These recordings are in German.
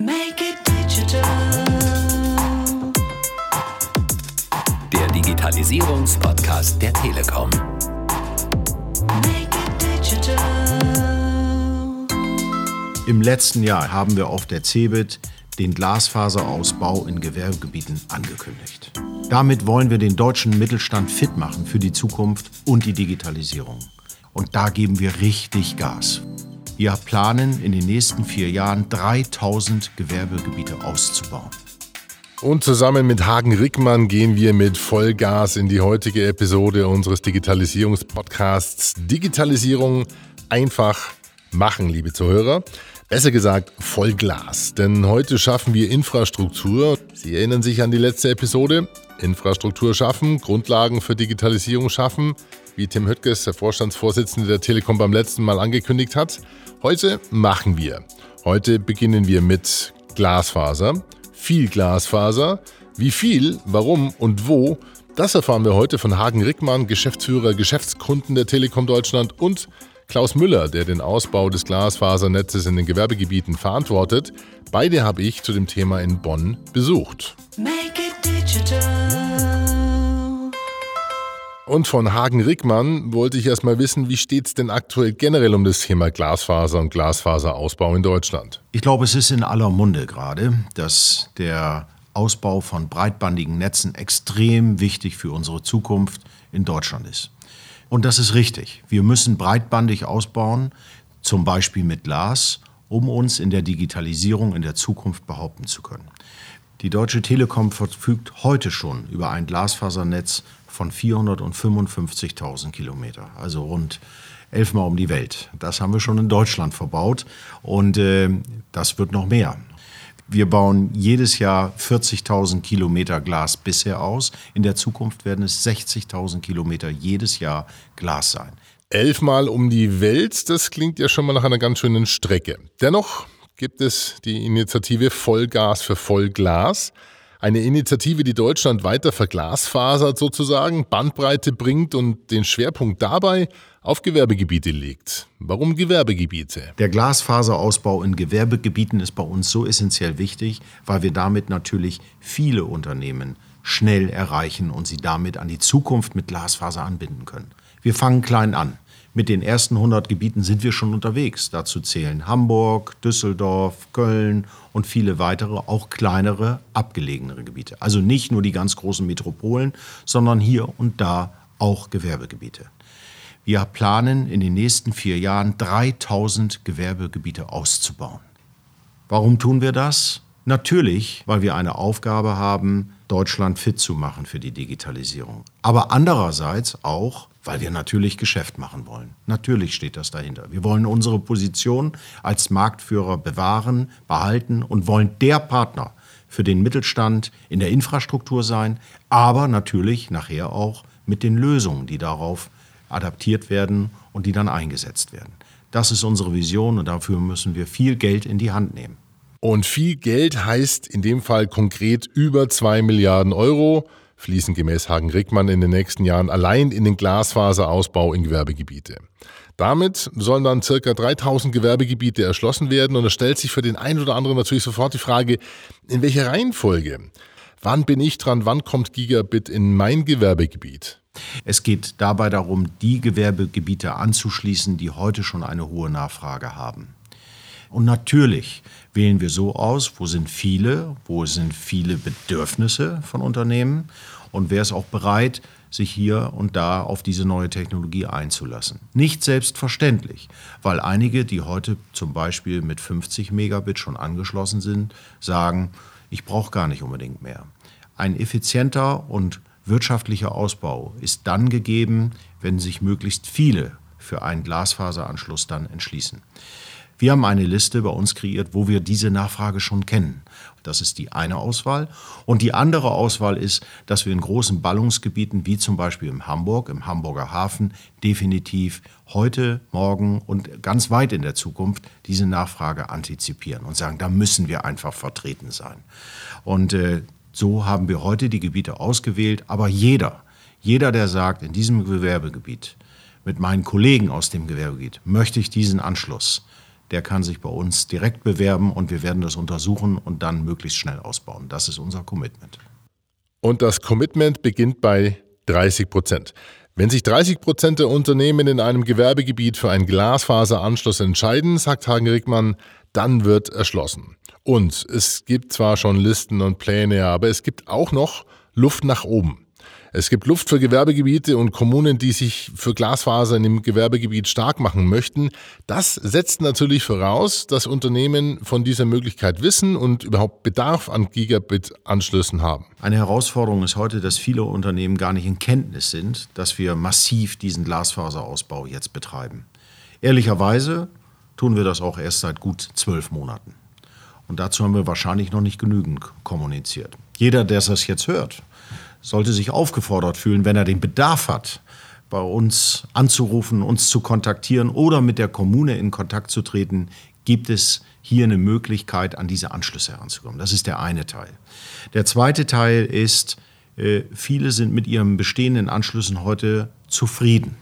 Make it digital. Der Digitalisierungspodcast der Telekom. Make it digital. Im letzten Jahr haben wir auf der CeBIT den Glasfaserausbau in Gewerbegebieten angekündigt. Damit wollen wir den deutschen Mittelstand fit machen für die Zukunft und die Digitalisierung. Und da geben wir richtig Gas. Wir planen in den nächsten vier Jahren 3000 Gewerbegebiete auszubauen. Und zusammen mit Hagen Rickmann gehen wir mit Vollgas in die heutige Episode unseres Digitalisierungspodcasts Digitalisierung einfach machen, liebe Zuhörer. Besser gesagt, Vollglas. Denn heute schaffen wir Infrastruktur. Sie erinnern sich an die letzte Episode? Infrastruktur schaffen, Grundlagen für Digitalisierung schaffen, wie Tim Höttges, der Vorstandsvorsitzende der Telekom beim letzten Mal angekündigt hat. Heute machen wir. Heute beginnen wir mit Glasfaser, viel Glasfaser. Wie viel, warum und wo, das erfahren wir heute von Hagen Rickmann, Geschäftsführer Geschäftskunden der Telekom Deutschland und Klaus Müller, der den Ausbau des Glasfasernetzes in den Gewerbegebieten verantwortet. Beide habe ich zu dem Thema in Bonn besucht. Make it digital. Und von Hagen Rickmann wollte ich erstmal wissen, wie steht es denn aktuell generell um das Thema Glasfaser und Glasfaserausbau in Deutschland? Ich glaube, es ist in aller Munde gerade, dass der Ausbau von breitbandigen Netzen extrem wichtig für unsere Zukunft in Deutschland ist. Und das ist richtig. Wir müssen breitbandig ausbauen, zum Beispiel mit Glas, um uns in der Digitalisierung in der Zukunft behaupten zu können. Die Deutsche Telekom verfügt heute schon über ein Glasfasernetz von 455.000 Kilometer, also rund elfmal um die Welt. Das haben wir schon in Deutschland verbaut und äh, das wird noch mehr. Wir bauen jedes Jahr 40.000 Kilometer Glas bisher aus. In der Zukunft werden es 60.000 Kilometer jedes Jahr Glas sein. Elfmal um die Welt, das klingt ja schon mal nach einer ganz schönen Strecke. Dennoch gibt es die Initiative Vollgas für Vollglas. Eine Initiative, die Deutschland weiter verglasfasert sozusagen, Bandbreite bringt und den Schwerpunkt dabei auf Gewerbegebiete legt. Warum Gewerbegebiete? Der Glasfaserausbau in Gewerbegebieten ist bei uns so essentiell wichtig, weil wir damit natürlich viele Unternehmen schnell erreichen und sie damit an die Zukunft mit Glasfaser anbinden können. Wir fangen klein an. Mit den ersten 100 Gebieten sind wir schon unterwegs. Dazu zählen Hamburg, Düsseldorf, Köln und viele weitere, auch kleinere, abgelegenere Gebiete. Also nicht nur die ganz großen Metropolen, sondern hier und da auch Gewerbegebiete. Wir planen in den nächsten vier Jahren 3000 Gewerbegebiete auszubauen. Warum tun wir das? Natürlich, weil wir eine Aufgabe haben, Deutschland fit zu machen für die Digitalisierung. Aber andererseits auch, weil wir natürlich Geschäft machen wollen. Natürlich steht das dahinter. Wir wollen unsere Position als Marktführer bewahren, behalten und wollen der Partner für den Mittelstand in der Infrastruktur sein, aber natürlich nachher auch mit den Lösungen, die darauf adaptiert werden und die dann eingesetzt werden. Das ist unsere Vision und dafür müssen wir viel Geld in die Hand nehmen. Und viel Geld heißt in dem Fall konkret über 2 Milliarden Euro fließen gemäß Hagen Rickmann in den nächsten Jahren allein in den Glasfaserausbau in Gewerbegebiete. Damit sollen dann circa 3000 Gewerbegebiete erschlossen werden und es stellt sich für den einen oder anderen natürlich sofort die Frage, in welcher Reihenfolge? Wann bin ich dran? Wann kommt Gigabit in mein Gewerbegebiet? Es geht dabei darum, die Gewerbegebiete anzuschließen, die heute schon eine hohe Nachfrage haben. Und natürlich wählen wir so aus, wo sind viele, wo sind viele Bedürfnisse von Unternehmen und wer ist auch bereit, sich hier und da auf diese neue Technologie einzulassen. Nicht selbstverständlich, weil einige, die heute zum Beispiel mit 50 Megabit schon angeschlossen sind, sagen, ich brauche gar nicht unbedingt mehr. Ein effizienter und wirtschaftlicher Ausbau ist dann gegeben, wenn sich möglichst viele für einen Glasfaseranschluss dann entschließen. Wir haben eine Liste bei uns kreiert, wo wir diese Nachfrage schon kennen. Das ist die eine Auswahl. Und die andere Auswahl ist, dass wir in großen Ballungsgebieten, wie zum Beispiel in Hamburg, im Hamburger Hafen, definitiv heute, morgen und ganz weit in der Zukunft diese Nachfrage antizipieren und sagen, da müssen wir einfach vertreten sein. Und äh, so haben wir heute die Gebiete ausgewählt. Aber jeder, jeder, der sagt, in diesem Gewerbegebiet, mit meinen Kollegen aus dem Gewerbegebiet, möchte ich diesen Anschluss, der kann sich bei uns direkt bewerben und wir werden das untersuchen und dann möglichst schnell ausbauen. Das ist unser Commitment. Und das Commitment beginnt bei 30 Prozent. Wenn sich 30 Prozent der Unternehmen in einem Gewerbegebiet für einen Glasfaseranschluss entscheiden, sagt Hagen Rickmann, dann wird erschlossen. Und es gibt zwar schon Listen und Pläne, aber es gibt auch noch Luft nach oben. Es gibt Luft für Gewerbegebiete und Kommunen, die sich für Glasfasern im Gewerbegebiet stark machen möchten. Das setzt natürlich voraus, dass Unternehmen von dieser Möglichkeit wissen und überhaupt Bedarf an Gigabit-Anschlüssen haben. Eine Herausforderung ist heute, dass viele Unternehmen gar nicht in Kenntnis sind, dass wir massiv diesen Glasfaserausbau jetzt betreiben. Ehrlicherweise tun wir das auch erst seit gut zwölf Monaten. Und dazu haben wir wahrscheinlich noch nicht genügend kommuniziert. Jeder, der das jetzt hört, sollte sich aufgefordert fühlen, wenn er den Bedarf hat, bei uns anzurufen, uns zu kontaktieren oder mit der Kommune in Kontakt zu treten, gibt es hier eine Möglichkeit, an diese Anschlüsse heranzukommen. Das ist der eine Teil. Der zweite Teil ist, äh, viele sind mit ihren bestehenden Anschlüssen heute zufrieden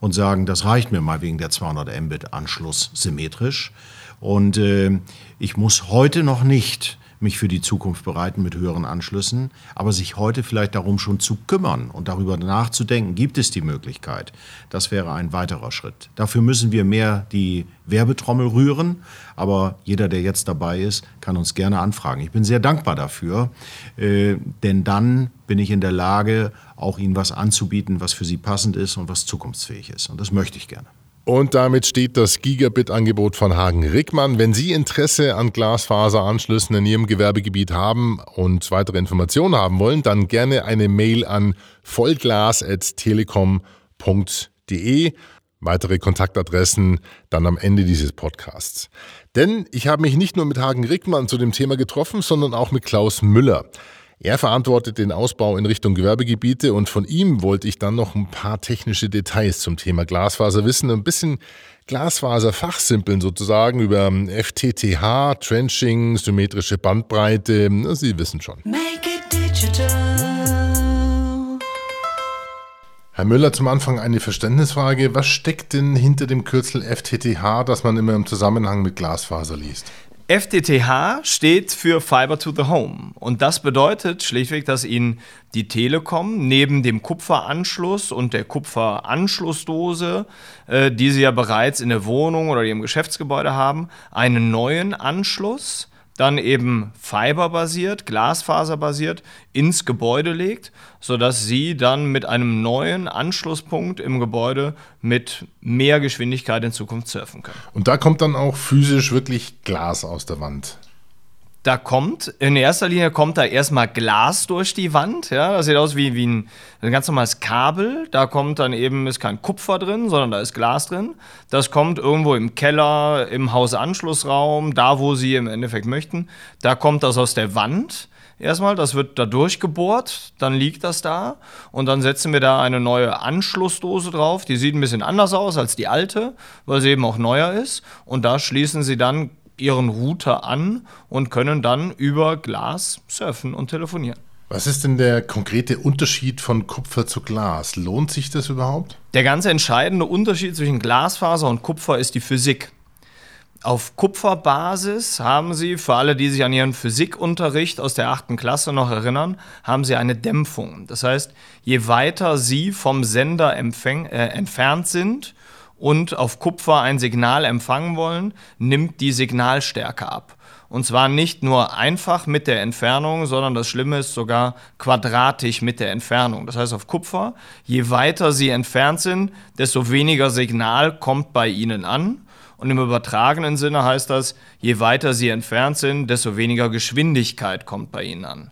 und sagen, das reicht mir mal wegen der 200 Mbit Anschluss symmetrisch. Und äh, ich muss heute noch nicht mich für die Zukunft bereiten mit höheren Anschlüssen, aber sich heute vielleicht darum schon zu kümmern und darüber nachzudenken, gibt es die Möglichkeit. Das wäre ein weiterer Schritt. Dafür müssen wir mehr die Werbetrommel rühren, aber jeder, der jetzt dabei ist, kann uns gerne anfragen. Ich bin sehr dankbar dafür, äh, denn dann bin ich in der Lage, auch Ihnen was anzubieten, was für Sie passend ist und was zukunftsfähig ist. Und das möchte ich gerne. Und damit steht das Gigabit-Angebot von Hagen Rickmann. Wenn Sie Interesse an Glasfaseranschlüssen in Ihrem Gewerbegebiet haben und weitere Informationen haben wollen, dann gerne eine Mail an vollglas.telekom.de. Weitere Kontaktadressen dann am Ende dieses Podcasts. Denn ich habe mich nicht nur mit Hagen Rickmann zu dem Thema getroffen, sondern auch mit Klaus Müller. Er verantwortet den Ausbau in Richtung Gewerbegebiete und von ihm wollte ich dann noch ein paar technische Details zum Thema Glasfaser wissen, ein bisschen Glasfaser fachsimpeln sozusagen über FTTH, Trenching, symmetrische Bandbreite, Sie wissen schon. Herr Müller, zum Anfang eine Verständnisfrage. Was steckt denn hinter dem Kürzel FTTH, das man immer im Zusammenhang mit Glasfaser liest? FTTH steht für Fiber to the Home. Und das bedeutet schlichtweg, dass Ihnen die Telekom neben dem Kupferanschluss und der Kupferanschlussdose, äh, die Sie ja bereits in der Wohnung oder Ihrem Geschäftsgebäude haben, einen neuen Anschluss dann eben fiberbasiert, glasfaserbasiert ins Gebäude legt, sodass Sie dann mit einem neuen Anschlusspunkt im Gebäude mit mehr Geschwindigkeit in Zukunft surfen können. Und da kommt dann auch physisch wirklich Glas aus der Wand. Da kommt, in erster Linie kommt da erstmal Glas durch die Wand. Ja, das sieht aus wie, wie ein, ein ganz normales Kabel. Da kommt dann eben, ist kein Kupfer drin, sondern da ist Glas drin. Das kommt irgendwo im Keller, im Hausanschlussraum, da wo Sie im Endeffekt möchten. Da kommt das aus der Wand. Erstmal, das wird da durchgebohrt, dann liegt das da und dann setzen wir da eine neue Anschlussdose drauf. Die sieht ein bisschen anders aus als die alte, weil sie eben auch neuer ist. Und da schließen Sie dann ihren Router an und können dann über Glas surfen und telefonieren. Was ist denn der konkrete Unterschied von Kupfer zu Glas? Lohnt sich das überhaupt? Der ganz entscheidende Unterschied zwischen Glasfaser und Kupfer ist die Physik. Auf Kupferbasis haben Sie, für alle, die sich an Ihren Physikunterricht aus der achten Klasse noch erinnern, haben Sie eine Dämpfung. Das heißt, je weiter Sie vom Sender äh, entfernt sind, und auf Kupfer ein Signal empfangen wollen, nimmt die Signalstärke ab. Und zwar nicht nur einfach mit der Entfernung, sondern das Schlimme ist sogar quadratisch mit der Entfernung. Das heißt auf Kupfer, je weiter sie entfernt sind, desto weniger Signal kommt bei ihnen an. Und im übertragenen Sinne heißt das, je weiter sie entfernt sind, desto weniger Geschwindigkeit kommt bei ihnen an.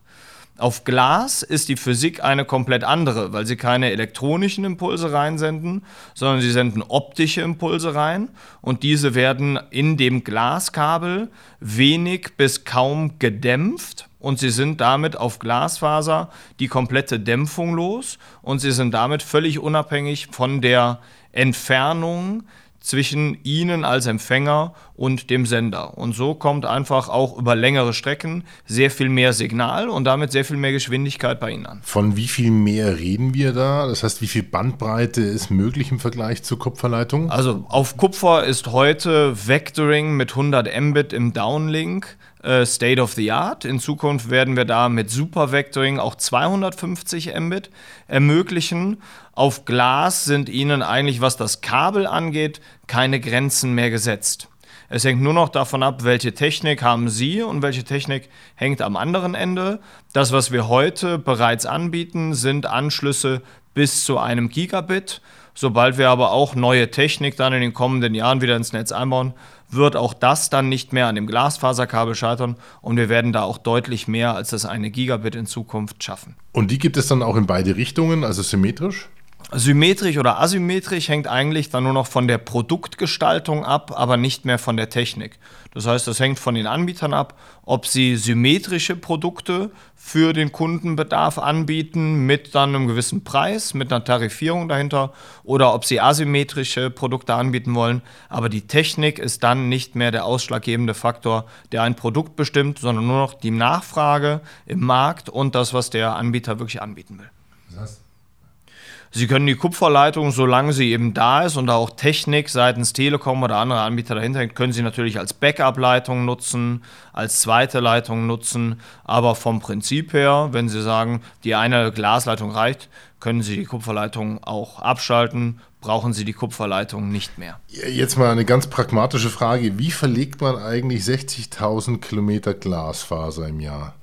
Auf Glas ist die Physik eine komplett andere, weil sie keine elektronischen Impulse reinsenden, sondern sie senden optische Impulse rein. Und diese werden in dem Glaskabel wenig bis kaum gedämpft. Und sie sind damit auf Glasfaser die komplette Dämpfung los. Und sie sind damit völlig unabhängig von der Entfernung zwischen Ihnen als Empfänger und dem Sender. Und so kommt einfach auch über längere Strecken sehr viel mehr Signal und damit sehr viel mehr Geschwindigkeit bei Ihnen an. Von wie viel mehr reden wir da? Das heißt, wie viel Bandbreite ist möglich im Vergleich zur Kupferleitung? Also auf Kupfer ist heute Vectoring mit 100 Mbit im Downlink äh, State of the Art. In Zukunft werden wir da mit Super Vectoring auch 250 Mbit ermöglichen. Auf Glas sind Ihnen eigentlich, was das Kabel angeht, keine Grenzen mehr gesetzt. Es hängt nur noch davon ab, welche Technik haben Sie und welche Technik hängt am anderen Ende. Das, was wir heute bereits anbieten, sind Anschlüsse bis zu einem Gigabit. Sobald wir aber auch neue Technik dann in den kommenden Jahren wieder ins Netz einbauen, wird auch das dann nicht mehr an dem Glasfaserkabel scheitern und wir werden da auch deutlich mehr als das eine Gigabit in Zukunft schaffen. Und die gibt es dann auch in beide Richtungen, also symmetrisch? Symmetrisch oder asymmetrisch hängt eigentlich dann nur noch von der Produktgestaltung ab, aber nicht mehr von der Technik. Das heißt, das hängt von den Anbietern ab, ob sie symmetrische Produkte für den Kundenbedarf anbieten mit dann einem gewissen Preis, mit einer Tarifierung dahinter oder ob sie asymmetrische Produkte anbieten wollen. Aber die Technik ist dann nicht mehr der ausschlaggebende Faktor, der ein Produkt bestimmt, sondern nur noch die Nachfrage im Markt und das, was der Anbieter wirklich anbieten will. Sie können die Kupferleitung, solange sie eben da ist und da auch Technik seitens Telekom oder andere Anbieter dahinter hängt, können Sie natürlich als Backup-Leitung nutzen, als zweite Leitung nutzen. Aber vom Prinzip her, wenn Sie sagen, die eine Glasleitung reicht, können Sie die Kupferleitung auch abschalten, brauchen Sie die Kupferleitung nicht mehr. Jetzt mal eine ganz pragmatische Frage. Wie verlegt man eigentlich 60.000 Kilometer Glasfaser im Jahr?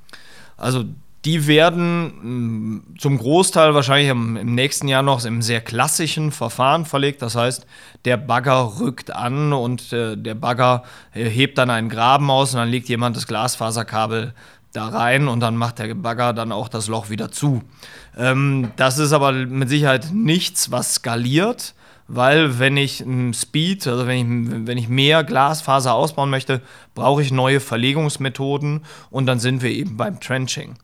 Also die werden mm, zum Großteil wahrscheinlich im, nächsten Jahr noch im sehr klassischen Verfahren verlegt. Das heißt, der Bagger rückt an und äh, der Bagger äh, hebt dann einen Graben aus und dann legt jemand das Glasfaserkabel da rein und dann macht der Bagger dann auch das Loch wieder zu. Ähm, das ist aber mit Sicherheit nichts, was skaliert weil wenn ich Speed, also wenn ich, wenn ich mehr Glasfaser ausbauen möchte, brauche ich neue Verlegungsmethoden und dann sind wir eben beim Trenching.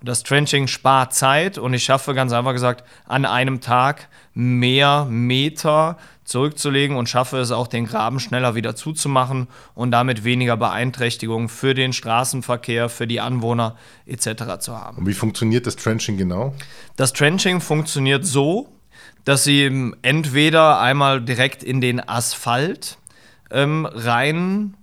Und das Trenching spart Zeit und ich schaffe ganz einfach gesagt an einem Tag mehr Meter zurückzulegen und schaffe es auch, den Graben schneller wieder zuzumachen und damit weniger Beeinträchtigungen für den Straßenverkehr, für die Anwohner etc. zu haben. Und wie funktioniert das Trenching genau? Das Trenching funktioniert so, dass sie entweder einmal direkt in den Asphalt ähm, reinfräsen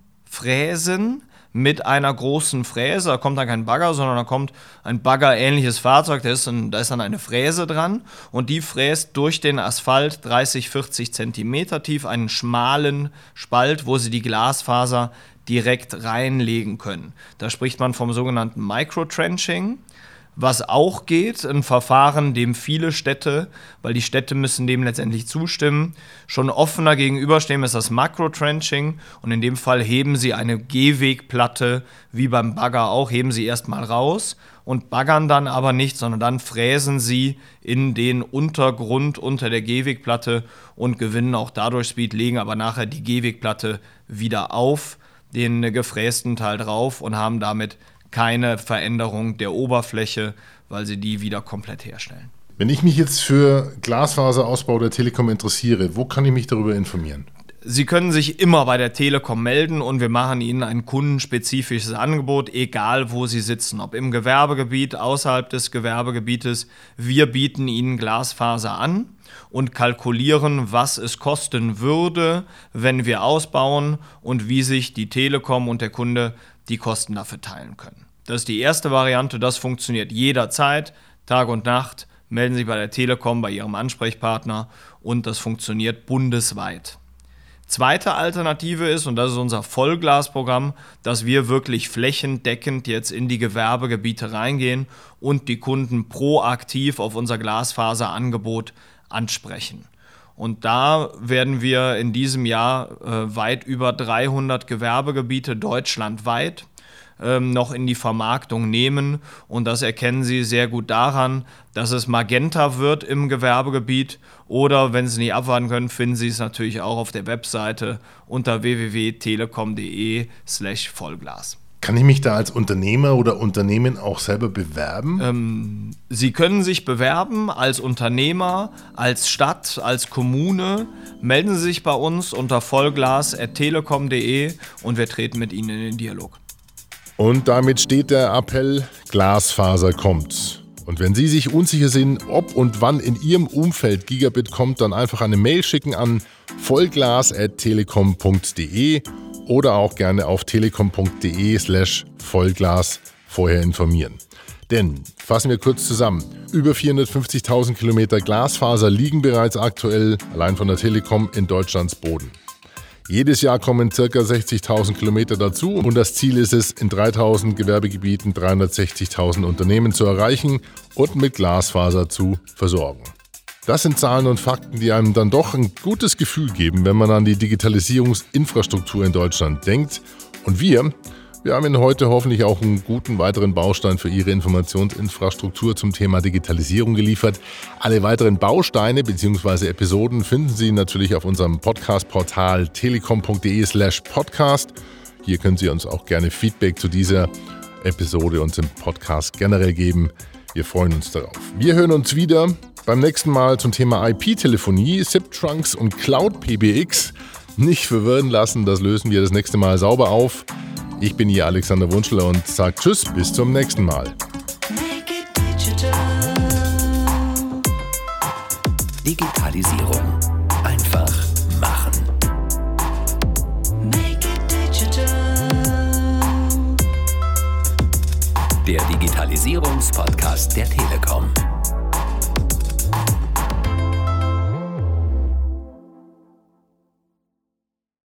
mit einer großen Fräse. Da kommt dann kein Bagger, sondern da kommt ein Bagger-ähnliches Fahrzeug, da ist, ein, da ist dann eine Fräse dran und die fräst durch den Asphalt 30, 40 Zentimeter tief einen schmalen Spalt, wo sie die Glasfaser direkt reinlegen können. Da spricht man vom sogenannten Microtrenching. Was auch geht, ein Verfahren, dem viele Städte, weil die Städte müssen dem letztendlich zustimmen, schon offener gegenüberstehen, ist das Makro-Trenching. Und in dem Fall heben sie eine Gehwegplatte, wie beim Bagger auch, heben sie erstmal raus und baggern dann aber nicht, sondern dann fräsen sie in den Untergrund unter der Gehwegplatte und gewinnen auch dadurch Speed, legen aber nachher die Gehwegplatte wieder auf, den gefrästen Teil drauf und haben damit keine Veränderung der Oberfläche, weil sie die wieder komplett herstellen. Wenn ich mich jetzt für Glasfaserausbau der Telekom interessiere, wo kann ich mich darüber informieren? Sie können sich immer bei der Telekom melden und wir machen Ihnen ein kundenspezifisches Angebot, egal wo Sie sitzen, ob im Gewerbegebiet, außerhalb des Gewerbegebietes. Wir bieten Ihnen Glasfaser an und kalkulieren, was es kosten würde, wenn wir ausbauen und wie sich die Telekom und der Kunde die Kosten dafür teilen können. Das ist die erste Variante, das funktioniert jederzeit, Tag und Nacht. Melden Sie sich bei der Telekom, bei Ihrem Ansprechpartner und das funktioniert bundesweit. Zweite Alternative ist, und das ist unser Vollglasprogramm, dass wir wirklich flächendeckend jetzt in die Gewerbegebiete reingehen und die Kunden proaktiv auf unser Glasfaserangebot ansprechen. Und da werden wir in diesem Jahr äh, weit über 300 Gewerbegebiete deutschlandweit ähm, noch in die Vermarktung nehmen. Und das erkennen Sie sehr gut daran, dass es Magenta wird im Gewerbegebiet. Oder wenn Sie nicht abwarten können, finden Sie es natürlich auch auf der Webseite unter www.telekom.de slash Vollglas. Kann ich mich da als Unternehmer oder Unternehmen auch selber bewerben? Ähm, Sie können sich bewerben als Unternehmer, als Stadt, als Kommune. Melden Sie sich bei uns unter vollglas.telekom.de und wir treten mit Ihnen in den Dialog. Und damit steht der Appell, Glasfaser kommt. Und wenn Sie sich unsicher sind, ob und wann in Ihrem Umfeld Gigabit kommt, dann einfach eine Mail schicken an vollglas.telekom.de oder auch gerne auf telekom.de slash Vollglas vorher informieren. Denn, fassen wir kurz zusammen, über 450.000 Kilometer Glasfaser liegen bereits aktuell allein von der Telekom in Deutschlands Boden. Jedes Jahr kommen ca. 60.000 Kilometer dazu und das Ziel ist es, in 3.000 Gewerbegebieten 360.000 Unternehmen zu erreichen und mit Glasfaser zu versorgen. Das sind Zahlen und Fakten, die einem dann doch ein gutes Gefühl geben, wenn man an die Digitalisierungsinfrastruktur in Deutschland denkt. Und wir, wir haben Ihnen heute hoffentlich auch einen guten weiteren Baustein für Ihre Informationsinfrastruktur zum Thema Digitalisierung geliefert. Alle weiteren Bausteine bzw. Episoden finden Sie natürlich auf unserem Podcast-Portal telekom.de/slash podcast. Hier können Sie uns auch gerne Feedback zu dieser Episode und dem Podcast generell geben. Wir freuen uns darauf. Wir hören uns wieder beim nächsten Mal zum Thema IP-Telefonie, SIP-Trunks und Cloud-PBX. Nicht verwirren lassen, das lösen wir das nächste Mal sauber auf. Ich bin hier Alexander Wunschler und sage Tschüss, bis zum nächsten Mal. Make it digital. Digitalisierung. Einfach machen. Make it digital. Digitalisierungspodcast der Telekom.